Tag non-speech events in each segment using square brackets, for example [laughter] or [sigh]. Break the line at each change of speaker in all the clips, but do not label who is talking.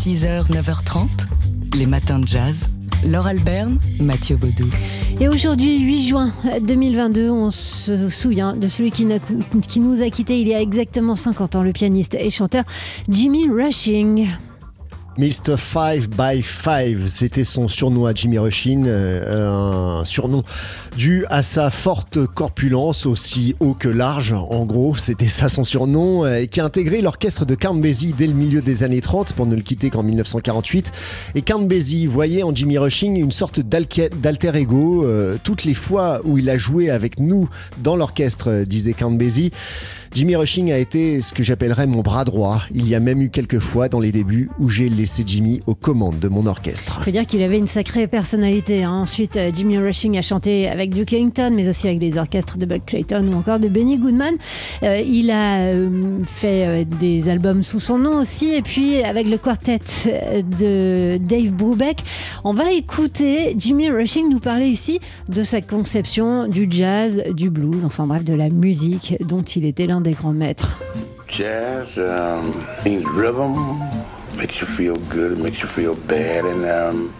6h, 9h30, les matins de jazz. Laure Alberne, Mathieu Baudou.
Et aujourd'hui, 8 juin 2022, on se souvient de celui qui, qui nous a quittés il y a exactement 50 ans, le pianiste et chanteur Jimmy Rushing.
Mr. 5 by 5, c'était son surnom à Jimmy Rushin, euh, un surnom dû à sa forte corpulence, aussi haut que large, en gros, c'était ça son surnom, euh, qui a intégré l'orchestre de Count dès le milieu des années 30 pour ne le quitter qu'en 1948. Et Count voyait en Jimmy Rushing une sorte d'alter ego. Euh, toutes les fois où il a joué avec nous dans l'orchestre, disait Count Jimmy Rushing a été ce que j'appellerais mon bras droit. Il y a même eu quelques fois dans les débuts où j'ai laissé Jimmy aux commandes de mon orchestre.
Il faut dire qu'il avait une sacrée personnalité. Hein. Ensuite, euh, Jimmy Rushing a chanté avec Duke Ellington, mais aussi avec les orchestres de Buck Clayton ou encore de Benny Goodman. Euh, il a euh, fait des albums sous son nom aussi, et puis avec le quartet de Dave Brubeck. On va écouter Jimmy Rushing nous parler ici de sa conception du jazz, du blues, enfin bref, de la musique dont il était l'un des grands maîtres.
Jazz um, rhythm, makes you feel good, makes you feel bad, and um,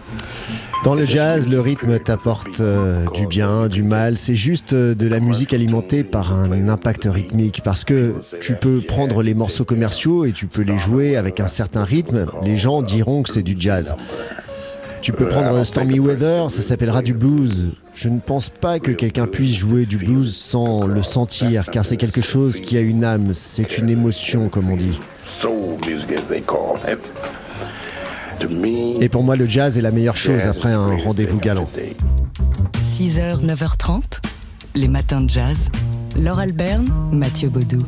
dans le jazz, le rythme t'apporte euh, du bien, du mal. C'est juste euh, de la musique alimentée par un impact rythmique. Parce que tu peux prendre les morceaux commerciaux et tu peux les jouer avec un certain rythme. Les gens diront que c'est du jazz. Tu peux prendre Stormy Weather, ça s'appellera du blues. Je ne pense pas que quelqu'un puisse jouer du blues sans le sentir, car c'est quelque chose qui a une âme, c'est une émotion, comme on dit. Et pour moi, le jazz est la meilleure chose après un rendez-vous galant.
6h, 9h30, les matins de jazz. Laure Alberne, Mathieu Baudou.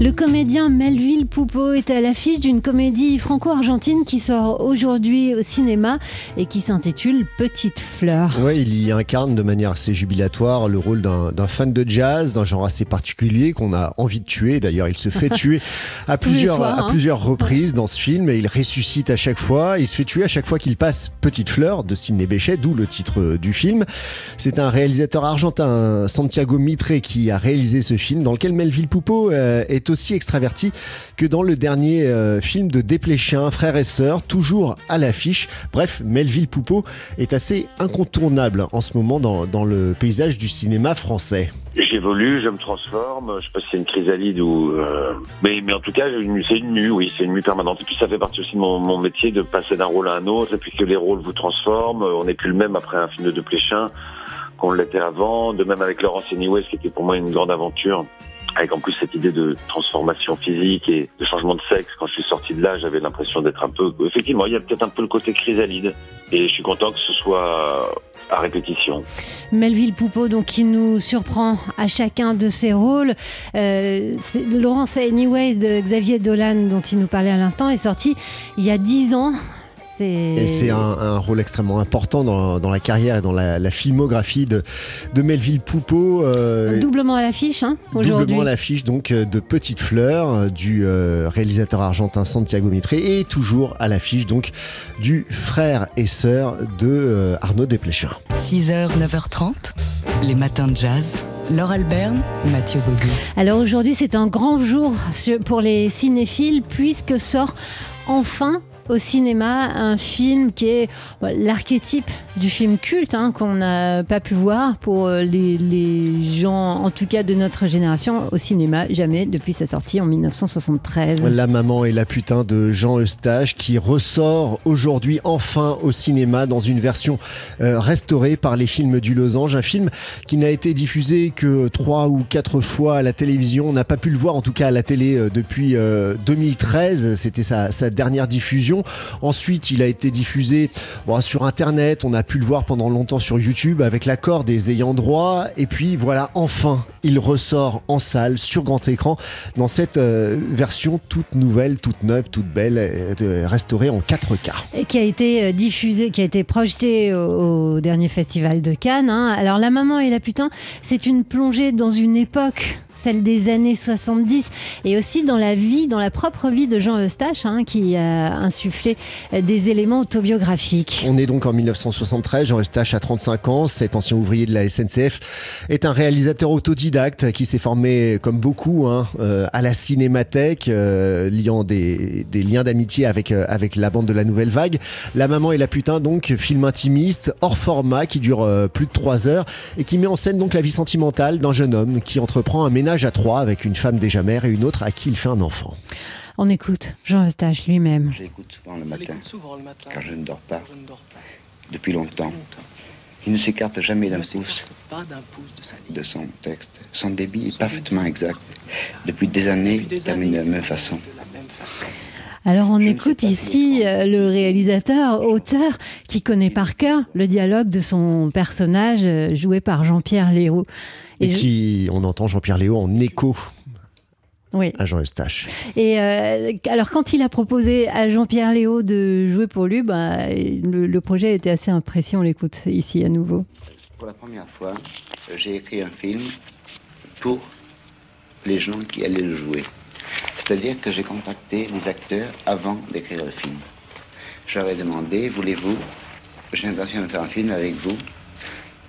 Le comédien Melville Poupeau est à l'affiche d'une comédie franco-argentine qui sort aujourd'hui au cinéma et qui s'intitule Petite fleur.
Oui, il y incarne de manière assez jubilatoire le rôle d'un fan de jazz, d'un genre assez particulier qu'on a envie de tuer. D'ailleurs, il se fait [laughs] tuer à, plusieurs, à hein. plusieurs reprises dans ce film et il ressuscite à chaque fois. Il se fait tuer à chaque fois qu'il passe Petite fleur de Sidney Bechet, d'où le titre du film. C'est un réalisateur argentin, Santiago Mitre, qui a réalisé ce film dans lequel Melville Poupeau euh, aussi extraverti que dans le dernier euh, film de Desplechin, frère et sœur, toujours à l'affiche. Bref, Melville Poupeau est assez incontournable en ce moment dans, le paysage du cinéma français.
J'évolue, je me transforme. Je sais pas si c'est une chrysalide ou, euh, mais, mais en tout cas, c'est une mue, oui, c'est une mue permanente. Et puis ça fait partie aussi de mon, mon métier de passer d'un rôle à un autre, et puis que les rôles vous transforment. On n'est plus le même après un film de Desplechin qu'on l'était avant. De même avec Laurence Anyways, qui était pour moi une grande aventure avec en plus cette idée de transformation physique et de changement de sexe. Quand je suis sorti de là, j'avais l'impression d'être un peu... Effectivement, il y a peut-être un peu le côté chrysalide. Et je suis content que ce soit à répétition.
Melville Poupeau, donc, qui nous surprend à chacun de ses rôles. Euh, Laurence Anyways de Xavier Dolan, dont il nous parlait à l'instant, est sorti il y a dix ans.
Et c'est un, rôle extrêmement important dans, la carrière et dans la, filmographie de, de, Melville Poupeau.
Euh, doublement à l'affiche hein, aujourd'hui.
Doublement à l'affiche donc euh, de Petite Fleur euh, du réalisateur argentin Santiago Mitre et toujours à l'affiche donc du frère et sœur de Arnaud Desplechin.
6h, 9h30, les matins de jazz. Laure Alberne, Mathieu Baudou.
Alors aujourd'hui c'est un grand jour pour les cinéphiles puisque sort enfin au cinéma un film qui est l'archétype du film culte hein, qu'on n'a pas pu voir pour euh, les, gens, en tout cas de notre génération, au cinéma, jamais depuis sa sortie en 1973.
La maman et la putain de Jean Eustache qui ressort aujourd'hui enfin au cinéma dans une version euh, restaurée par les films du Losange, un film qui n'a été diffusé que trois ou quatre fois à la télévision, on n'a pas pu le voir en tout cas à la télé euh, depuis 2013, c'était sa, sa dernière diffusion. Ensuite, il a été diffusé sur Internet. On a pu le voir pendant longtemps sur YouTube avec l'accord des ayants droit. Et puis voilà, enfin, il ressort en salle sur grand écran dans cette euh, version toute nouvelle, toute neuve, toute belle, euh, restaurée en 4K.
Et qui a été euh, diffusé, qui a été projeté au, dernier festival de Cannes. Hein. Alors, La maman et la putain, c'est une plongée dans une époque celle des années 70 et aussi dans la vie, dans la propre vie de Jean Eustache, hein, qui a insufflé des éléments autobiographiques.
On est donc en 1973, Jean Eustache a 35 ans, cet ancien ouvrier de la SNCF est un réalisateur autodidacte qui s'est formé comme beaucoup hein, euh, à la cinémathèque, euh, liant des, liens d'amitié avec, euh, avec la bande de la Nouvelle Vague. La maman et la putain donc, film intimiste, hors format qui dure plus de 3 heures et qui met en scène donc la vie sentimentale d'un jeune homme qui entreprend un ménage à trois avec une femme déjà mère et une autre à qui il fait un enfant.
On écoute Jean Eustache lui-même.
J'écoute souvent, le matin, car je ne dors pas, depuis longtemps. Il ne s'écarte jamais d'un pouce, de, son texte. Son débit est parfaitement exact. Depuis des années, il termine de la même façon.
Alors on écoute ici euh, le réalisateur, auteur, qui connaît par cœur le dialogue de son personnage euh, joué par Jean-Pierre Léo.
Et, qui, on entend Jean-Pierre Léo en écho oui. à Jean Eustache.
Et euh, alors, quand il a proposé à Jean-Pierre Léo de jouer pour lui, bah, le, projet était assez impressionnant. On l'écoute ici à nouveau.
Pour la première fois, j'ai écrit un film pour les gens qui allaient le jouer. C'est-à-dire que j'ai contacté les acteurs avant d'écrire le film. J'avais demandé, voulez-vous, j'ai l'intention de faire un film avec vous,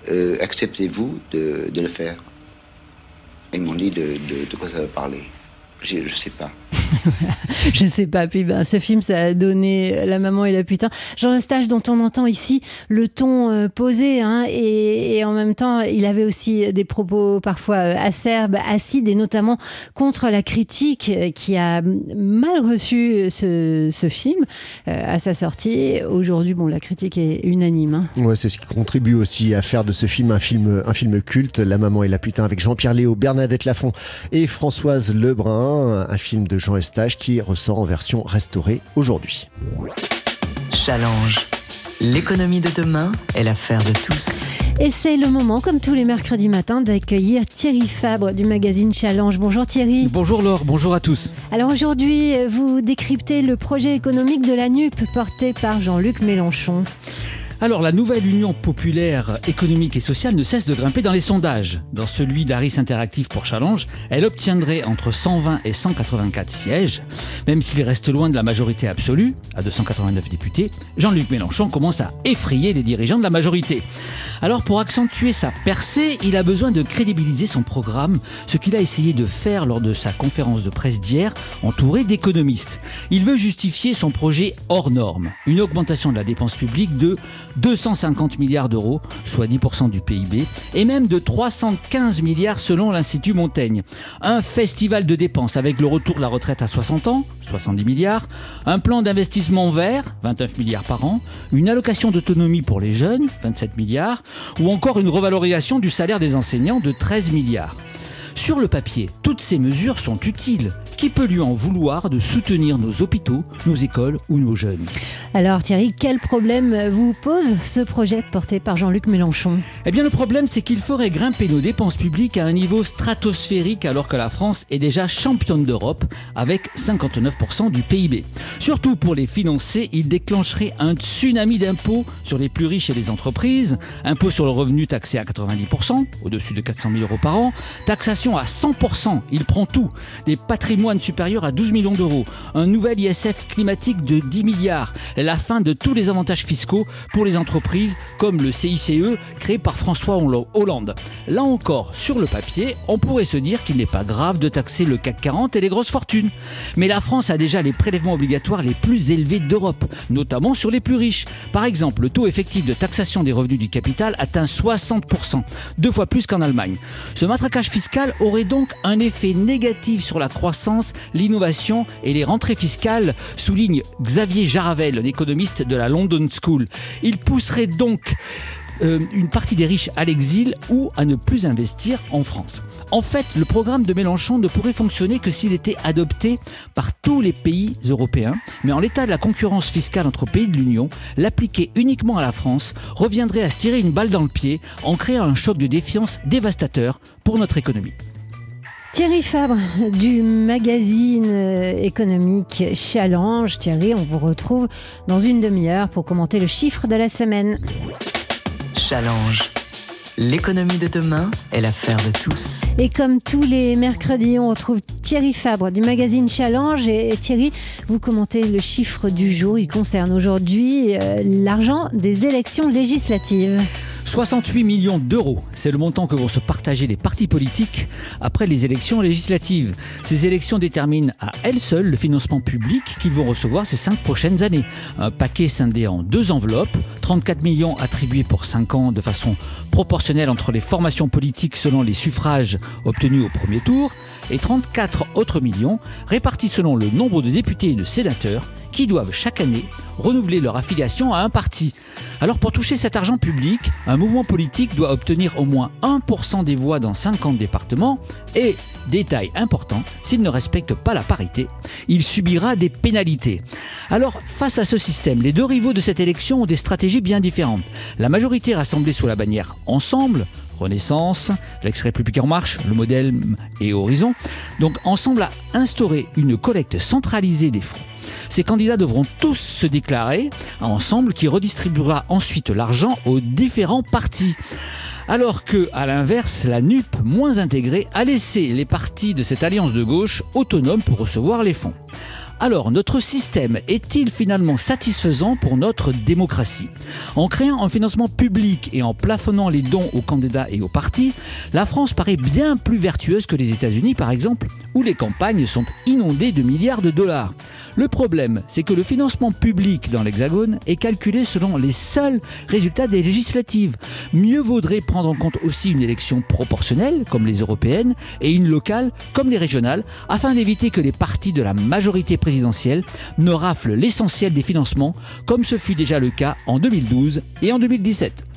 euh, acceptez-vous de, le faire? Ils m'ont dit de, de quoi ça veut parler? Je ne sais pas.
Je ne sais pas. Puis ben, ce film, ça a donné La maman et la putain. Jean Eustache, dont on entend ici le ton euh, posé, hein, et, en même temps, il avait aussi des propos parfois euh, acerbes, acides, et notamment contre la critique euh, qui a mal reçu ce, film à sa sortie. Aujourd'hui, bon, la critique est unanime.
Hein. Ouais, c'est ce qui contribue aussi à faire de ce film un film, un film culte, La maman et la putain, avec Jean-Pierre Léo, Bernadette Lafont et Françoise Lebrun, un film de Jean Eustache qui ressort en version restaurée aujourd'hui.
Challenge. L'économie de demain est l'affaire de tous.
Et c'est le moment, comme tous les mercredis matins, d'accueillir Thierry Fabre du magazine Challenge. Bonjour Thierry.
Bonjour Laure, bonjour à tous.
Alors aujourd'hui, vous décryptez le projet économique de la NUP porté par Jean-Luc Mélenchon.
Alors, la nouvelle Union populaire économique et sociale ne cesse de grimper dans les sondages. Dans celui d'Aris Interactive pour Challenge, elle obtiendrait entre 120 et 184 sièges. Même s'il reste loin de la majorité absolue, à 289 députés, Jean-Luc Mélenchon commence à effrayer les dirigeants de la majorité. Alors, pour accentuer sa percée, il a besoin de crédibiliser son programme, ce qu'il a essayé de faire lors de sa conférence de presse d'hier, entouré d'économistes. Il veut justifier son projet hors norme, une augmentation de la dépense publique de 250 milliards d'euros, soit 10% du PIB, et même de 315 milliards selon l'Institut Montaigne. Un festival de dépenses avec le retour de la retraite à 60 ans, 70 milliards, un plan d'investissement vert, 29 milliards par an, une allocation d'autonomie pour les jeunes, 27 milliards, ou encore une revalorisation du salaire des enseignants de 13 milliards. Sur le papier, toutes ces mesures sont utiles, qui peut lui en vouloir de soutenir nos hôpitaux, nos écoles ou nos jeunes?
Alors Thierry, quel problème vous pose ce projet porté par Jean-Luc Mélenchon?
Eh bien le problème c'est qu'il ferait grimper nos dépenses publiques à un niveau stratosphérique alors que la France est déjà championne d'Europe avec 59% du PIB. Surtout pour les financer, il déclencherait un tsunami d'impôts sur les plus riches et les entreprises, impôts sur le revenu taxé à 90%, au-dessus de 400 000 euros par an, taxation à 100%, il prend tout, des patrimoines supérieur à 12 millions d'euros, un nouvel ISF climatique de 10 milliards, la fin de tous les avantages fiscaux pour les entreprises comme le CICE créé par François Hollande. Là encore, sur le papier, on pourrait se dire qu'il n'est pas grave de taxer le CAC 40 et les grosses fortunes. Mais la France a déjà les prélèvements obligatoires les plus élevés d'Europe, notamment sur les plus riches. Par exemple, le taux effectif de taxation des revenus du capital atteint 60%, deux fois plus qu'en Allemagne. Ce matraquage fiscal aurait donc un effet négatif sur la croissance l'innovation et les rentrées fiscales, souligne Xavier Jaravel, un économiste de la London School. Il pousserait donc euh, une partie des riches à l'exil ou à ne plus investir en France. En fait, le programme de Mélenchon ne pourrait fonctionner que s'il était adopté par tous les pays européens, mais en l'état de la concurrence fiscale entre pays de l'Union, l'appliquer uniquement à la France reviendrait à se tirer une balle dans le pied en créant un choc de défiance dévastateur pour notre économie.
Thierry Fabre du magazine euh, économique Challenge. Thierry, on vous retrouve dans une demi-heure pour commenter le chiffre de la semaine.
Challenge. L'économie de demain est l'affaire de tous.
Et comme tous les mercredis, on retrouve Thierry Fabre du magazine Challenge. Et Thierry, vous commentez le chiffre du jour. Il concerne aujourd'hui euh, l'argent des élections législatives.
68 millions d'euros, c'est le montant que vont se partager les partis politiques après les élections législatives. Ces élections déterminent à elles seules le financement public qu'ils vont recevoir ces cinq prochaines années. Un paquet scindé en deux enveloppes, 34 millions attribués pour cinq ans de façon proportionnelle entre les formations politiques selon les suffrages obtenus au premier tour, et 34 autres millions répartis selon le nombre de députés et de sénateurs qui doivent chaque année renouveler leur affiliation à un parti. Alors pour toucher cet argent public, un mouvement politique doit obtenir au moins 1% des voix dans 50 départements et, détail important, s'il ne respecte pas la parité, il subira des pénalités. Alors face à ce système, les deux rivaux de cette élection ont des stratégies bien différentes. La majorité rassemblée sous la bannière Ensemble, Renaissance, l'ex-République en marche, le modèle et Horizon, donc ensemble a instauré une collecte centralisée des fonds. Ces candidats devront tous se déclarer ensemble qui redistribuera ensuite l'argent aux différents partis. Alors que, à l'inverse, la NUP, moins intégrée, a laissé les partis de cette alliance de gauche autonomes pour recevoir les fonds. Alors, notre système est-il finalement satisfaisant pour notre démocratie? En créant un financement public et en plafonnant les dons aux candidats et aux partis, la France paraît bien plus vertueuse que les États-Unis, par exemple, où les campagnes sont inondées de milliards de dollars. Le problème, c'est que le financement public dans l'Hexagone est calculé selon les seuls résultats des législatives. Mieux vaudrait prendre en compte aussi une élection proportionnelle, comme les européennes, et une locale, comme les régionales, afin d'éviter que les partis de la majorité présidentielle ne raflent l'essentiel des financements, comme ce fut déjà le cas en 2012 et en 2017.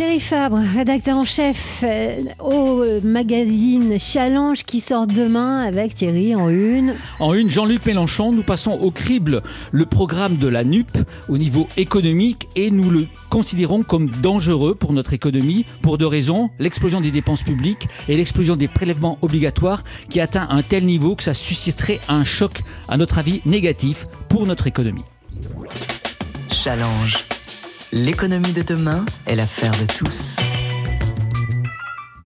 Thierry Fabre, rédacteur en chef euh, au euh, magazine Challenge qui sort demain avec Thierry en une.
En une, Jean-Luc Mélenchon, nous passons au crible le programme de la NUP au niveau économique et nous le considérons comme dangereux pour notre économie pour deux raisons. L'explosion des dépenses publiques et l'explosion des prélèvements obligatoires qui atteint un tel niveau que ça susciterait un choc, à notre avis, négatif pour notre économie.
Challenge. L'économie de demain est l'affaire de tous.